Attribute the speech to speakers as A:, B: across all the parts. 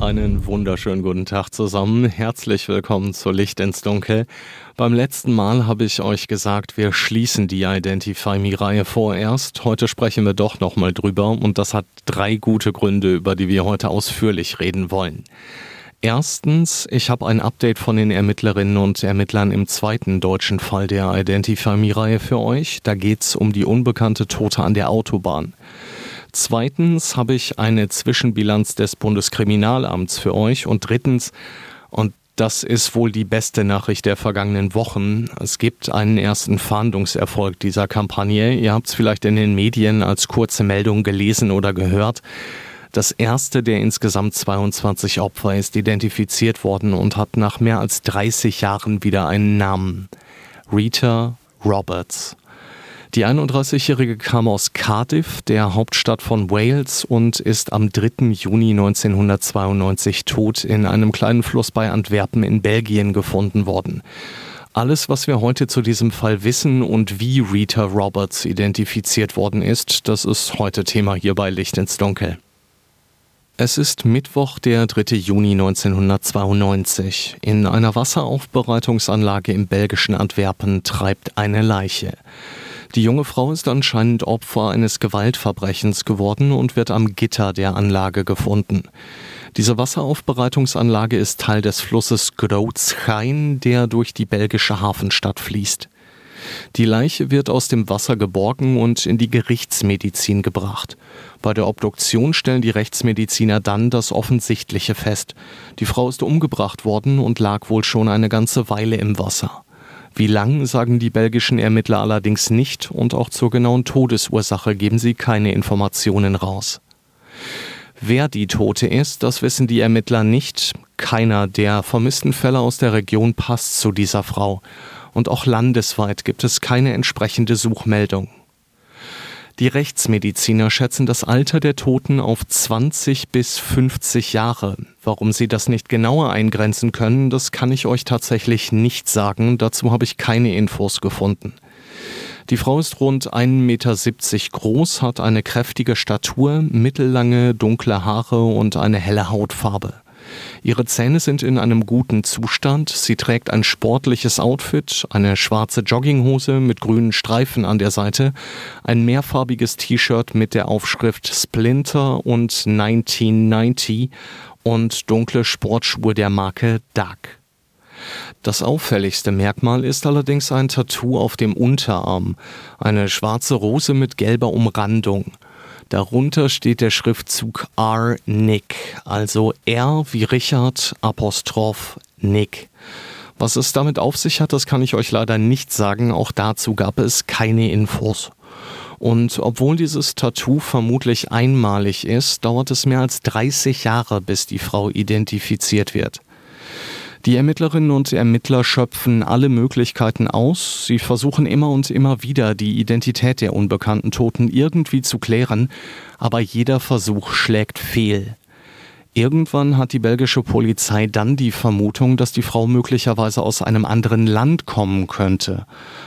A: Einen wunderschönen guten Tag zusammen. Herzlich willkommen zu Licht ins Dunkel. Beim letzten Mal habe ich euch gesagt, wir schließen die Identify Me-Reihe vorerst. Heute sprechen wir doch nochmal drüber und das hat drei gute Gründe, über die wir heute ausführlich reden wollen. Erstens, ich habe ein Update von den Ermittlerinnen und Ermittlern im zweiten deutschen Fall der Identify Me-Reihe für euch. Da geht es um die unbekannte Tote an der Autobahn. Zweitens habe ich eine Zwischenbilanz des Bundeskriminalamts für euch. Und drittens, und das ist wohl die beste Nachricht der vergangenen Wochen. Es gibt einen ersten Fahndungserfolg dieser Kampagne. Ihr habt es vielleicht in den Medien als kurze Meldung gelesen oder gehört. Das erste der insgesamt 22 Opfer ist identifiziert worden und hat nach mehr als 30 Jahren wieder einen Namen. Rita Roberts. Die 31-Jährige kam aus Cardiff, der Hauptstadt von Wales, und ist am 3. Juni 1992 tot in einem kleinen Fluss bei Antwerpen in Belgien gefunden worden. Alles, was wir heute zu diesem Fall wissen und wie Rita Roberts identifiziert worden ist, das ist heute Thema hier bei Licht ins Dunkel. Es ist Mittwoch, der 3. Juni 1992. In einer Wasseraufbereitungsanlage im belgischen Antwerpen treibt eine Leiche. Die junge Frau ist anscheinend Opfer eines Gewaltverbrechens geworden und wird am Gitter der Anlage gefunden. Diese Wasseraufbereitungsanlage ist Teil des Flusses Grootschijn, der durch die belgische Hafenstadt fließt. Die Leiche wird aus dem Wasser geborgen und in die Gerichtsmedizin gebracht. Bei der Obduktion stellen die Rechtsmediziner dann das Offensichtliche fest. Die Frau ist umgebracht worden und lag wohl schon eine ganze Weile im Wasser. Wie lang, sagen die belgischen Ermittler allerdings nicht und auch zur genauen Todesursache geben sie keine Informationen raus. Wer die Tote ist, das wissen die Ermittler nicht. Keiner der vermissten Fälle aus der Region passt zu dieser Frau. Und auch landesweit gibt es keine entsprechende Suchmeldung. Die Rechtsmediziner schätzen das Alter der Toten auf 20 bis 50 Jahre. Warum sie das nicht genauer eingrenzen können, das kann ich euch tatsächlich nicht sagen. Dazu habe ich keine Infos gefunden. Die Frau ist rund 1,70 Meter groß, hat eine kräftige Statur, mittellange dunkle Haare und eine helle Hautfarbe. Ihre Zähne sind in einem guten Zustand. Sie trägt ein sportliches Outfit, eine schwarze Jogginghose mit grünen Streifen an der Seite, ein mehrfarbiges T-Shirt mit der Aufschrift Splinter und 1990 und dunkle Sportschuhe der Marke Duck. Das auffälligste Merkmal ist allerdings ein Tattoo auf dem Unterarm, eine schwarze Rose mit gelber Umrandung. Darunter steht der Schriftzug R. Nick, also R wie Richard, Apostroph Nick. Was es damit auf sich hat, das kann ich euch leider nicht sagen. Auch dazu gab es keine Infos. Und obwohl dieses Tattoo vermutlich einmalig ist, dauert es mehr als 30 Jahre, bis die Frau identifiziert wird. Die Ermittlerinnen und Ermittler schöpfen alle Möglichkeiten aus. Sie versuchen immer und immer wieder, die Identität der unbekannten Toten irgendwie zu klären, aber jeder Versuch schlägt fehl. Irgendwann hat die belgische Polizei dann die Vermutung, dass die Frau möglicherweise aus einem anderen Land kommen könnte.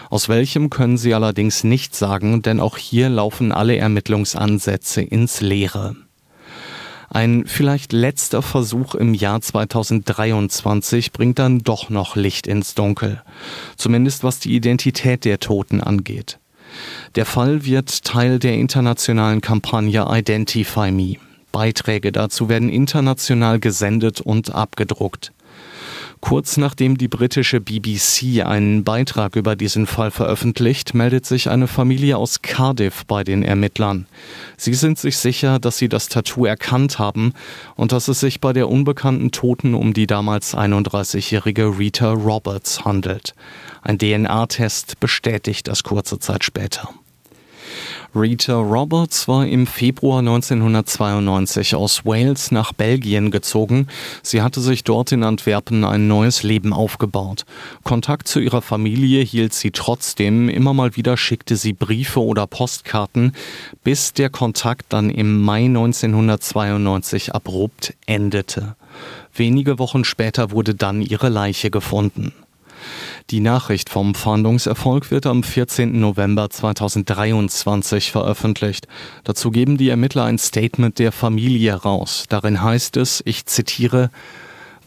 A: Aus welchem können sie allerdings nicht sagen, denn auch hier laufen alle Ermittlungsansätze ins Leere. Ein vielleicht letzter Versuch im Jahr 2023 bringt dann doch noch Licht ins Dunkel. Zumindest was die Identität der Toten angeht. Der Fall wird Teil der internationalen Kampagne Identify Me. Beiträge dazu werden international gesendet und abgedruckt. Kurz nachdem die britische BBC einen Beitrag über diesen Fall veröffentlicht, meldet sich eine Familie aus Cardiff bei den Ermittlern. Sie sind sich sicher, dass sie das Tattoo erkannt haben und dass es sich bei der unbekannten Toten um die damals 31-jährige Rita Roberts handelt. Ein DNA-Test bestätigt das kurze Zeit später. Rita Roberts war im Februar 1992 aus Wales nach Belgien gezogen. Sie hatte sich dort in Antwerpen ein neues Leben aufgebaut. Kontakt zu ihrer Familie hielt sie trotzdem. Immer mal wieder schickte sie Briefe oder Postkarten, bis der Kontakt dann im Mai 1992 abrupt endete. Wenige Wochen später wurde dann ihre Leiche gefunden. Die Nachricht vom Fahndungserfolg wird am 14. November 2023 veröffentlicht. Dazu geben die Ermittler ein Statement der Familie raus. Darin heißt es, ich zitiere,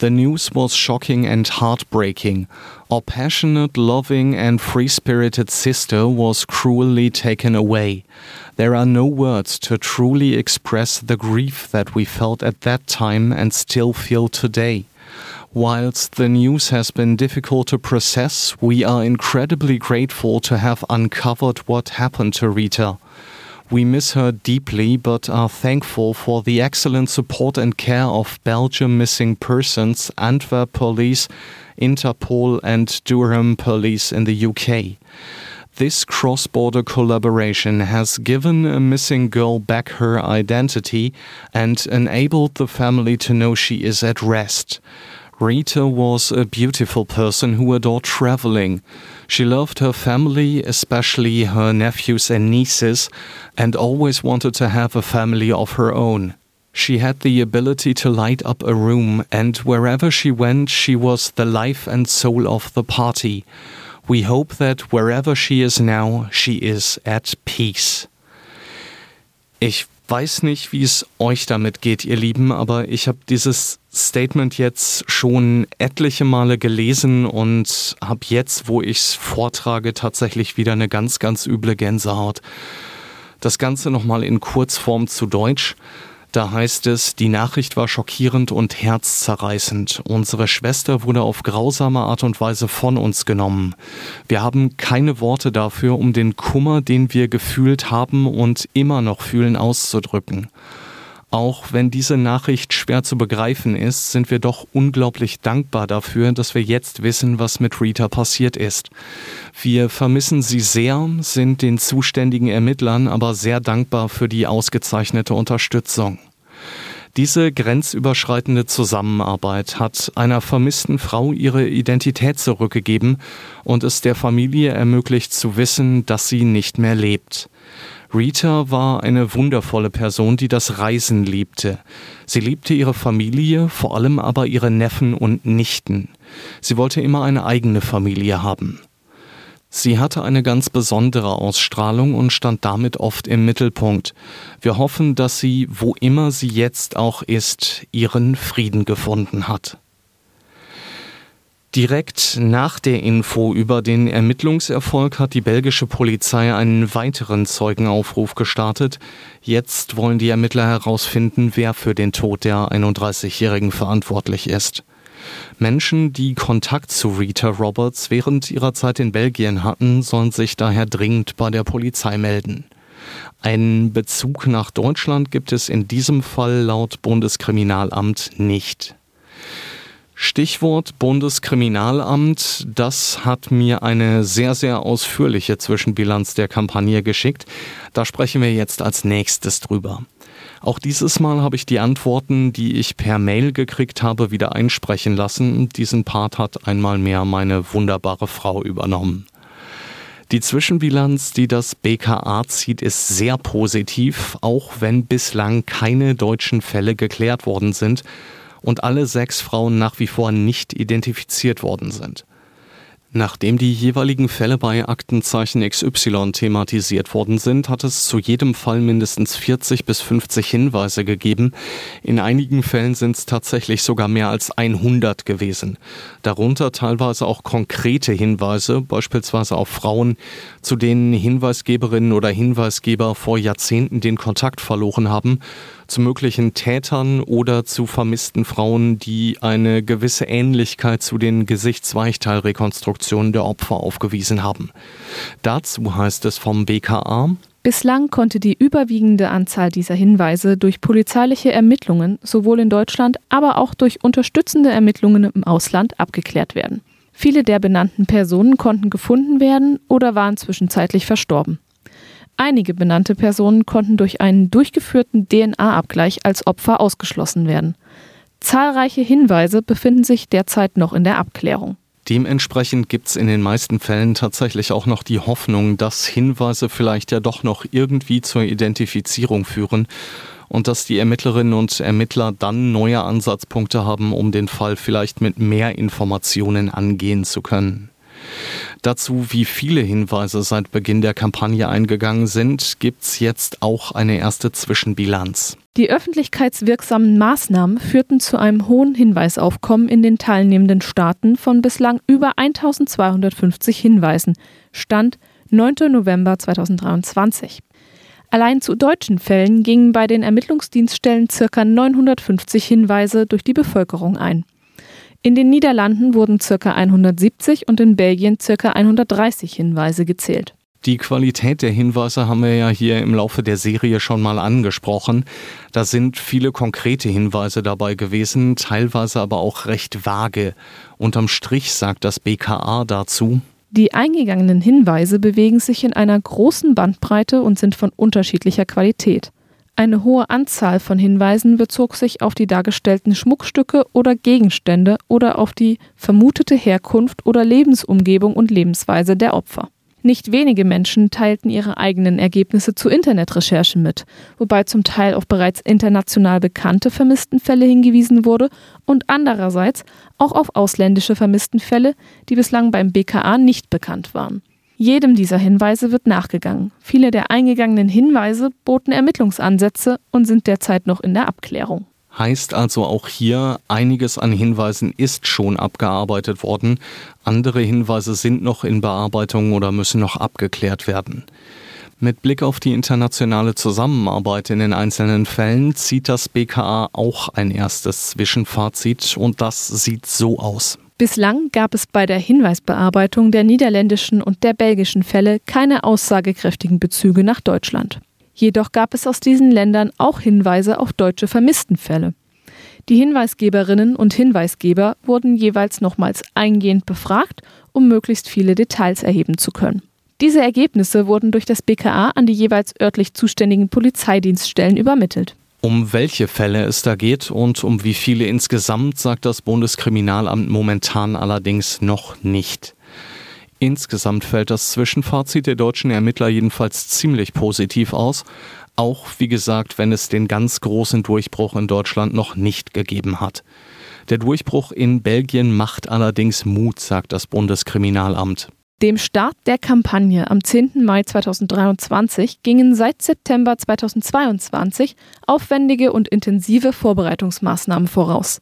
A: The news was shocking and heartbreaking. Our passionate, loving, and free spirited sister was cruelly taken away. There are no words to truly express the grief that we felt at that time and still feel today. Whilst the news has been difficult to process, we are incredibly grateful to have uncovered what happened to Rita. We miss her deeply, but are thankful for the excellent support and care of Belgium Missing Persons, Antwerp Police, Interpol, and Durham Police in the UK. This cross border collaboration has given a missing girl back her identity and enabled the family to know she is at rest. Rita was a beautiful person who adored traveling. She loved her family, especially her nephews and nieces, and always wanted to have a family of her own. She had the ability to light up a room, and wherever she went, she was the life and soul of the party. We hope that wherever she is now, she is at peace. Ich weiß nicht, wie es euch damit geht, ihr Lieben, aber ich habe dieses Statement jetzt schon etliche Male gelesen und habe jetzt, wo ich es vortrage, tatsächlich wieder eine ganz, ganz üble Gänsehaut. Das Ganze nochmal in Kurzform zu Deutsch. Da heißt es, die Nachricht war schockierend und herzzerreißend. Unsere Schwester wurde auf grausame Art und Weise von uns genommen. Wir haben keine Worte dafür, um den Kummer, den wir gefühlt haben und immer noch fühlen, auszudrücken. Auch wenn diese Nachricht schwer zu begreifen ist, sind wir doch unglaublich dankbar dafür, dass wir jetzt wissen, was mit Rita passiert ist. Wir vermissen sie sehr, sind den zuständigen Ermittlern aber sehr dankbar für die ausgezeichnete Unterstützung. Diese grenzüberschreitende Zusammenarbeit hat einer vermissten Frau ihre Identität zurückgegeben und es der Familie ermöglicht zu wissen, dass sie nicht mehr lebt. Rita war eine wundervolle Person, die das Reisen liebte. Sie liebte ihre Familie, vor allem aber ihre Neffen und Nichten. Sie wollte immer eine eigene Familie haben. Sie hatte eine ganz besondere Ausstrahlung und stand damit oft im Mittelpunkt. Wir hoffen, dass sie, wo immer sie jetzt auch ist, ihren Frieden gefunden hat. Direkt nach der Info über den Ermittlungserfolg hat die belgische Polizei einen weiteren Zeugenaufruf gestartet. Jetzt wollen die Ermittler herausfinden, wer für den Tod der 31-Jährigen verantwortlich ist. Menschen, die Kontakt zu Rita Roberts während ihrer Zeit in Belgien hatten, sollen sich daher dringend bei der Polizei melden. Einen Bezug nach Deutschland gibt es in diesem Fall laut Bundeskriminalamt nicht. Stichwort Bundeskriminalamt, das hat mir eine sehr, sehr ausführliche Zwischenbilanz der Kampagne geschickt. Da sprechen wir jetzt als nächstes drüber. Auch dieses Mal habe ich die Antworten, die ich per Mail gekriegt habe, wieder einsprechen lassen. Diesen Part hat einmal mehr meine wunderbare Frau übernommen. Die Zwischenbilanz, die das BKA zieht, ist sehr positiv, auch wenn bislang keine deutschen Fälle geklärt worden sind und alle sechs Frauen nach wie vor nicht identifiziert worden sind. Nachdem die jeweiligen Fälle bei Aktenzeichen XY thematisiert worden sind, hat es zu jedem Fall mindestens 40 bis 50 Hinweise gegeben. In einigen Fällen sind es tatsächlich sogar mehr als 100 gewesen. Darunter teilweise auch konkrete Hinweise, beispielsweise auf Frauen, zu denen Hinweisgeberinnen oder Hinweisgeber vor Jahrzehnten den Kontakt verloren haben zu möglichen Tätern oder zu vermissten Frauen, die eine gewisse Ähnlichkeit zu den Gesichtsweichteilrekonstruktionen der Opfer aufgewiesen haben. Dazu heißt es vom BKA,
B: Bislang konnte die überwiegende Anzahl dieser Hinweise durch polizeiliche Ermittlungen sowohl in Deutschland, aber auch durch unterstützende Ermittlungen im Ausland abgeklärt werden. Viele der benannten Personen konnten gefunden werden oder waren zwischenzeitlich verstorben. Einige benannte Personen konnten durch einen durchgeführten DNA-Abgleich als Opfer ausgeschlossen werden. Zahlreiche Hinweise befinden sich derzeit noch in der Abklärung.
A: Dementsprechend gibt es in den meisten Fällen tatsächlich auch noch die Hoffnung, dass Hinweise vielleicht ja doch noch irgendwie zur Identifizierung führen und dass die Ermittlerinnen und Ermittler dann neue Ansatzpunkte haben, um den Fall vielleicht mit mehr Informationen angehen zu können. Dazu, wie viele Hinweise seit Beginn der Kampagne eingegangen sind, gibt's jetzt auch eine erste Zwischenbilanz.
B: Die öffentlichkeitswirksamen Maßnahmen führten zu einem hohen Hinweisaufkommen in den teilnehmenden Staaten von bislang über 1250 Hinweisen. Stand 9. November 2023. Allein zu deutschen Fällen gingen bei den Ermittlungsdienststellen ca. 950 Hinweise durch die Bevölkerung ein. In den Niederlanden wurden ca. 170 und in Belgien ca. 130 Hinweise gezählt.
A: Die Qualität der Hinweise haben wir ja hier im Laufe der Serie schon mal angesprochen. Da sind viele konkrete Hinweise dabei gewesen, teilweise aber auch recht vage. Unterm Strich sagt das BKA dazu.
B: Die eingegangenen Hinweise bewegen sich in einer großen Bandbreite und sind von unterschiedlicher Qualität. Eine hohe Anzahl von Hinweisen bezog sich auf die dargestellten Schmuckstücke oder Gegenstände oder auf die vermutete Herkunft oder Lebensumgebung und Lebensweise der Opfer. Nicht wenige Menschen teilten ihre eigenen Ergebnisse zu Internetrecherchen mit, wobei zum Teil auf bereits international bekannte Vermisstenfälle hingewiesen wurde und andererseits auch auf ausländische Vermisstenfälle, die bislang beim BKA nicht bekannt waren. Jedem dieser Hinweise wird nachgegangen. Viele der eingegangenen Hinweise boten Ermittlungsansätze und sind derzeit noch in der Abklärung.
A: Heißt also auch hier, einiges an Hinweisen ist schon abgearbeitet worden, andere Hinweise sind noch in Bearbeitung oder müssen noch abgeklärt werden. Mit Blick auf die internationale Zusammenarbeit in den einzelnen Fällen zieht das BKA auch ein erstes Zwischenfazit und das sieht so aus.
B: Bislang gab es bei der Hinweisbearbeitung der niederländischen und der belgischen Fälle keine aussagekräftigen Bezüge nach Deutschland. Jedoch gab es aus diesen Ländern auch Hinweise auf deutsche Vermisstenfälle. Die Hinweisgeberinnen und Hinweisgeber wurden jeweils nochmals eingehend befragt, um möglichst viele Details erheben zu können. Diese Ergebnisse wurden durch das BKA an die jeweils örtlich zuständigen Polizeidienststellen übermittelt.
A: Um welche Fälle es da geht und um wie viele insgesamt, sagt das Bundeskriminalamt momentan allerdings noch nicht. Insgesamt fällt das Zwischenfazit der deutschen Ermittler jedenfalls ziemlich positiv aus, auch wie gesagt, wenn es den ganz großen Durchbruch in Deutschland noch nicht gegeben hat. Der Durchbruch in Belgien macht allerdings Mut, sagt das Bundeskriminalamt.
B: Dem Start der Kampagne am 10. Mai 2023 gingen seit September 2022 aufwendige und intensive Vorbereitungsmaßnahmen voraus.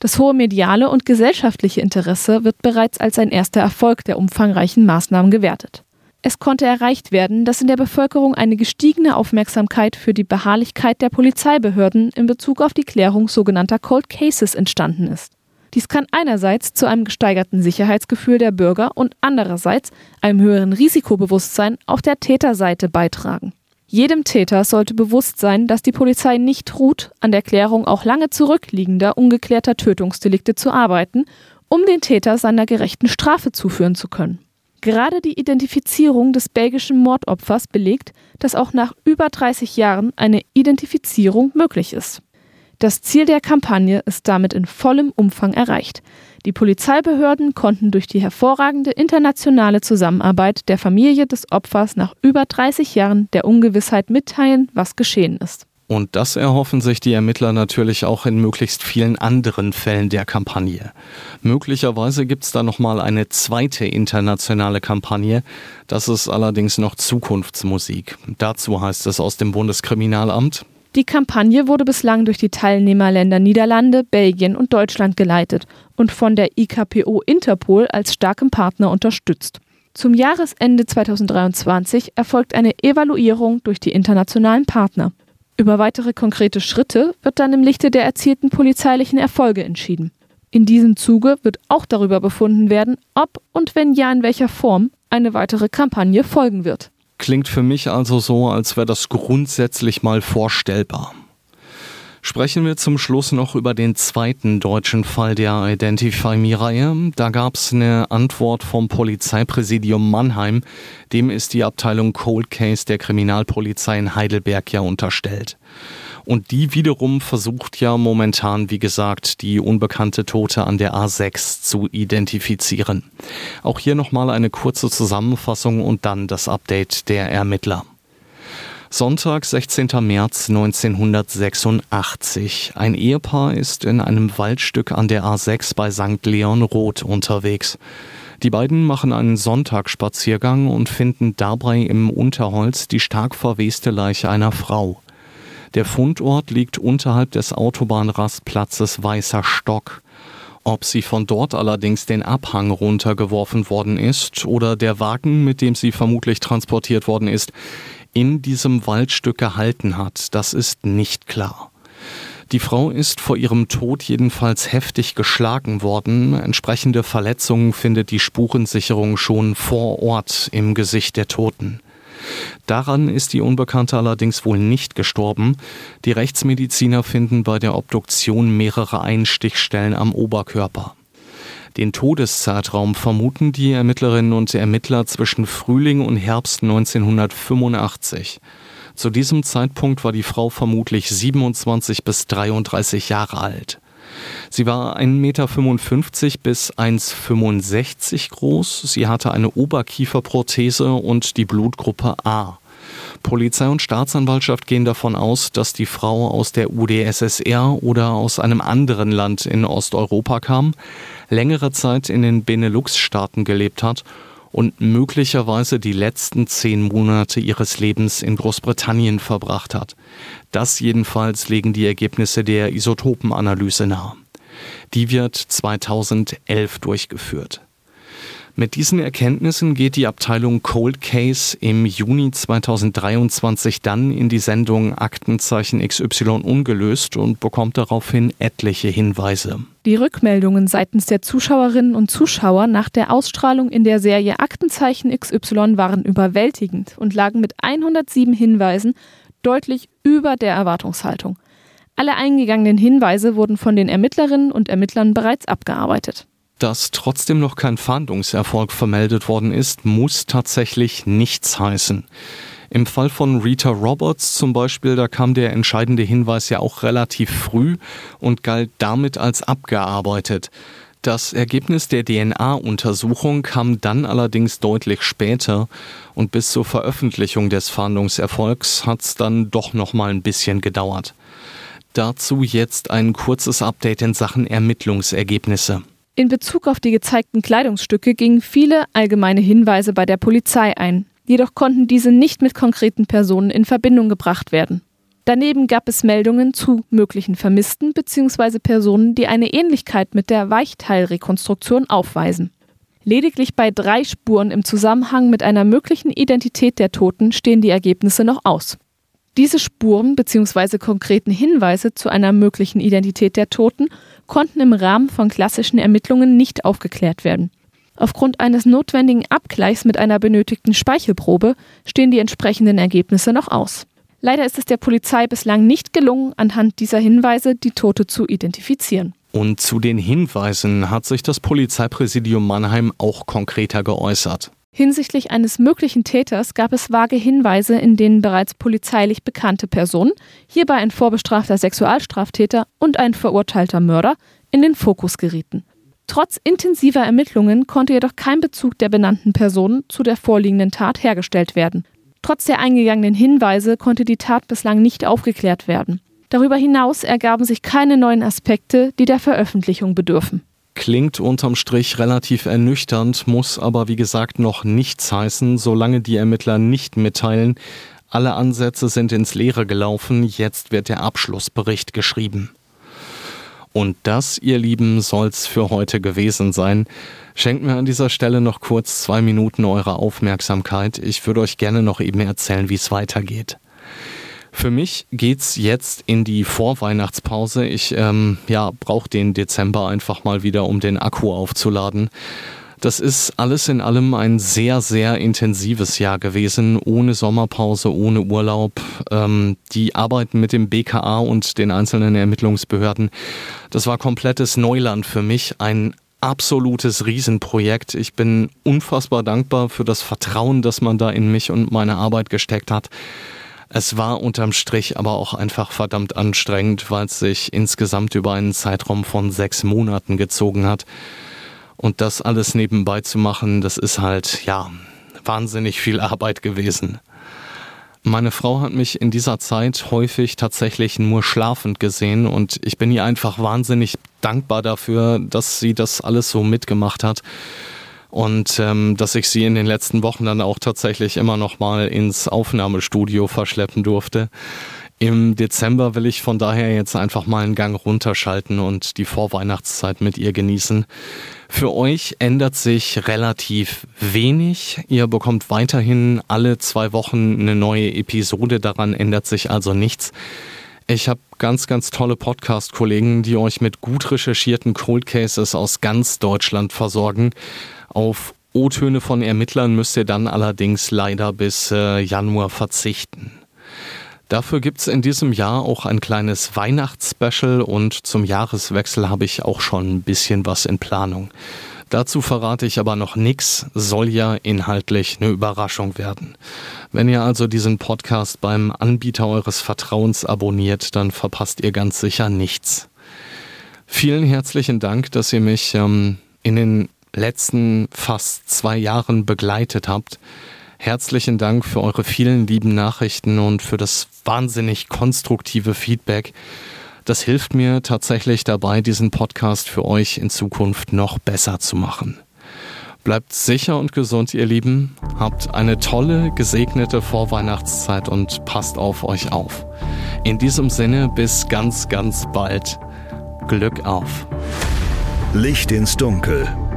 B: Das hohe mediale und gesellschaftliche Interesse wird bereits als ein erster Erfolg der umfangreichen Maßnahmen gewertet. Es konnte erreicht werden, dass in der Bevölkerung eine gestiegene Aufmerksamkeit für die Beharrlichkeit der Polizeibehörden in Bezug auf die Klärung sogenannter Cold Cases entstanden ist. Dies kann einerseits zu einem gesteigerten Sicherheitsgefühl der Bürger und andererseits einem höheren Risikobewusstsein auf der Täterseite beitragen. Jedem Täter sollte bewusst sein, dass die Polizei nicht ruht, an der Klärung auch lange zurückliegender ungeklärter Tötungsdelikte zu arbeiten, um den Täter seiner gerechten Strafe zuführen zu können. Gerade die Identifizierung des belgischen Mordopfers belegt, dass auch nach über 30 Jahren eine Identifizierung möglich ist. Das Ziel der Kampagne ist damit in vollem Umfang erreicht. Die Polizeibehörden konnten durch die hervorragende internationale Zusammenarbeit der Familie des Opfers nach über 30 Jahren der Ungewissheit mitteilen, was geschehen ist.
A: Und das erhoffen sich die Ermittler natürlich auch in möglichst vielen anderen Fällen der Kampagne. Möglicherweise gibt es da nochmal eine zweite internationale Kampagne. Das ist allerdings noch Zukunftsmusik. Dazu heißt es aus dem Bundeskriminalamt.
B: Die Kampagne wurde bislang durch die Teilnehmerländer Niederlande, Belgien und Deutschland geleitet und von der IKPO Interpol als starkem Partner unterstützt. Zum Jahresende 2023 erfolgt eine Evaluierung durch die internationalen Partner. Über weitere konkrete Schritte wird dann im Lichte der erzielten polizeilichen Erfolge entschieden. In diesem Zuge wird auch darüber befunden werden, ob und wenn ja in welcher Form eine weitere Kampagne folgen wird.
A: Klingt für mich also so, als wäre das grundsätzlich mal vorstellbar. Sprechen wir zum Schluss noch über den zweiten deutschen Fall der Identify Me-Reihe. Da gab es eine Antwort vom Polizeipräsidium Mannheim. Dem ist die Abteilung Cold Case der Kriminalpolizei in Heidelberg ja unterstellt. Und die wiederum versucht ja momentan, wie gesagt, die unbekannte Tote an der A6 zu identifizieren. Auch hier nochmal eine kurze Zusammenfassung und dann das Update der Ermittler. Sonntag, 16. März 1986. Ein Ehepaar ist in einem Waldstück an der A6 bei St. Leon Roth unterwegs. Die beiden machen einen Sonntagsspaziergang und finden dabei im Unterholz die stark verweste Leiche einer Frau. Der Fundort liegt unterhalb des Autobahnrastplatzes Weißer Stock. Ob sie von dort allerdings den Abhang runtergeworfen worden ist oder der Wagen, mit dem sie vermutlich transportiert worden ist, in diesem Waldstück gehalten hat, das ist nicht klar. Die Frau ist vor ihrem Tod jedenfalls heftig geschlagen worden. Entsprechende Verletzungen findet die Spurensicherung schon vor Ort im Gesicht der Toten. Daran ist die Unbekannte allerdings wohl nicht gestorben. Die Rechtsmediziner finden bei der Obduktion mehrere Einstichstellen am Oberkörper. Den Todeszeitraum vermuten die Ermittlerinnen und Ermittler zwischen Frühling und Herbst 1985. Zu diesem Zeitpunkt war die Frau vermutlich 27 bis 33 Jahre alt. Sie war 1,55 Meter bis 1,65 groß. Sie hatte eine Oberkieferprothese und die Blutgruppe A. Polizei und Staatsanwaltschaft gehen davon aus, dass die Frau aus der UdSSR oder aus einem anderen Land in Osteuropa kam längere Zeit in den Benelux-Staaten gelebt hat und möglicherweise die letzten zehn Monate ihres Lebens in Großbritannien verbracht hat. Das jedenfalls legen die Ergebnisse der Isotopenanalyse nahe. Die wird 2011 durchgeführt. Mit diesen Erkenntnissen geht die Abteilung Cold Case im Juni 2023 dann in die Sendung Aktenzeichen XY ungelöst und bekommt daraufhin etliche Hinweise.
B: Die Rückmeldungen seitens der Zuschauerinnen und Zuschauer nach der Ausstrahlung in der Serie Aktenzeichen XY waren überwältigend und lagen mit 107 Hinweisen deutlich über der Erwartungshaltung. Alle eingegangenen Hinweise wurden von den Ermittlerinnen und Ermittlern bereits abgearbeitet.
A: Dass trotzdem noch kein Fahndungserfolg vermeldet worden ist, muss tatsächlich nichts heißen. Im Fall von Rita Roberts zum Beispiel, da kam der entscheidende Hinweis ja auch relativ früh und galt damit als abgearbeitet. Das Ergebnis der DNA-Untersuchung kam dann allerdings deutlich später und bis zur Veröffentlichung des Fahndungserfolgs hat es dann doch noch mal ein bisschen gedauert. Dazu jetzt ein kurzes Update in Sachen Ermittlungsergebnisse.
B: In Bezug auf die gezeigten Kleidungsstücke gingen viele allgemeine Hinweise bei der Polizei ein, jedoch konnten diese nicht mit konkreten Personen in Verbindung gebracht werden. Daneben gab es Meldungen zu möglichen Vermissten bzw. Personen, die eine Ähnlichkeit mit der Weichteilrekonstruktion aufweisen. Lediglich bei drei Spuren im Zusammenhang mit einer möglichen Identität der Toten stehen die Ergebnisse noch aus. Diese Spuren bzw. konkreten Hinweise zu einer möglichen Identität der Toten konnten im Rahmen von klassischen Ermittlungen nicht aufgeklärt werden. Aufgrund eines notwendigen Abgleichs mit einer benötigten Speichelprobe stehen die entsprechenden Ergebnisse noch aus. Leider ist es der Polizei bislang nicht gelungen, anhand dieser Hinweise die Tote zu identifizieren.
A: Und zu den Hinweisen hat sich das Polizeipräsidium Mannheim auch konkreter geäußert.
B: Hinsichtlich eines möglichen Täters gab es vage Hinweise, in denen bereits polizeilich bekannte Personen, hierbei ein vorbestrafter Sexualstraftäter und ein verurteilter Mörder, in den Fokus gerieten. Trotz intensiver Ermittlungen konnte jedoch kein Bezug der benannten Personen zu der vorliegenden Tat hergestellt werden. Trotz der eingegangenen Hinweise konnte die Tat bislang nicht aufgeklärt werden. Darüber hinaus ergaben sich keine neuen Aspekte, die der Veröffentlichung bedürfen.
A: Klingt unterm Strich relativ ernüchternd, muss aber wie gesagt noch nichts heißen, solange die Ermittler nicht mitteilen, alle Ansätze sind ins Leere gelaufen, jetzt wird der Abschlussbericht geschrieben. Und das, ihr Lieben, soll's für heute gewesen sein. Schenkt mir an dieser Stelle noch kurz zwei Minuten eure Aufmerksamkeit. Ich würde euch gerne noch eben erzählen, wie es weitergeht. Für mich geht's jetzt in die Vorweihnachtspause. Ich ähm, ja, brauche den Dezember einfach mal wieder, um den Akku aufzuladen. Das ist alles in allem ein sehr, sehr intensives Jahr gewesen, ohne Sommerpause, ohne Urlaub. Ähm, die Arbeiten mit dem BKA und den einzelnen Ermittlungsbehörden, das war komplettes Neuland für mich, ein absolutes Riesenprojekt. Ich bin unfassbar dankbar für das Vertrauen, das man da in mich und meine Arbeit gesteckt hat. Es war unterm Strich aber auch einfach verdammt anstrengend, weil es sich insgesamt über einen Zeitraum von sechs Monaten gezogen hat. Und das alles nebenbei zu machen, das ist halt, ja, wahnsinnig viel Arbeit gewesen. Meine Frau hat mich in dieser Zeit häufig tatsächlich nur schlafend gesehen und ich bin ihr einfach wahnsinnig dankbar dafür, dass sie das alles so mitgemacht hat und ähm, dass ich sie in den letzten Wochen dann auch tatsächlich immer noch mal ins Aufnahmestudio verschleppen durfte. Im Dezember will ich von daher jetzt einfach mal einen Gang runterschalten und die Vorweihnachtszeit mit ihr genießen. Für euch ändert sich relativ wenig. Ihr bekommt weiterhin alle zwei Wochen eine neue Episode. Daran ändert sich also nichts. Ich habe ganz, ganz tolle Podcast-Kollegen, die euch mit gut recherchierten Cold Cases aus ganz Deutschland versorgen. Auf O-Töne von Ermittlern müsst ihr dann allerdings leider bis äh, Januar verzichten. Dafür gibt's in diesem Jahr auch ein kleines Weihnachtsspecial und zum Jahreswechsel habe ich auch schon ein bisschen was in Planung. Dazu verrate ich aber noch nichts, soll ja inhaltlich eine Überraschung werden. Wenn ihr also diesen Podcast beim Anbieter eures Vertrauens abonniert, dann verpasst ihr ganz sicher nichts. Vielen herzlichen Dank, dass ihr mich ähm, in den letzten fast zwei Jahren begleitet habt. Herzlichen Dank für eure vielen lieben Nachrichten und für das wahnsinnig konstruktive Feedback. Das hilft mir tatsächlich dabei, diesen Podcast für euch in Zukunft noch besser zu machen. Bleibt sicher und gesund, ihr Lieben. Habt eine tolle, gesegnete Vorweihnachtszeit und passt auf euch auf. In diesem Sinne bis ganz, ganz bald. Glück auf.
C: Licht ins Dunkel.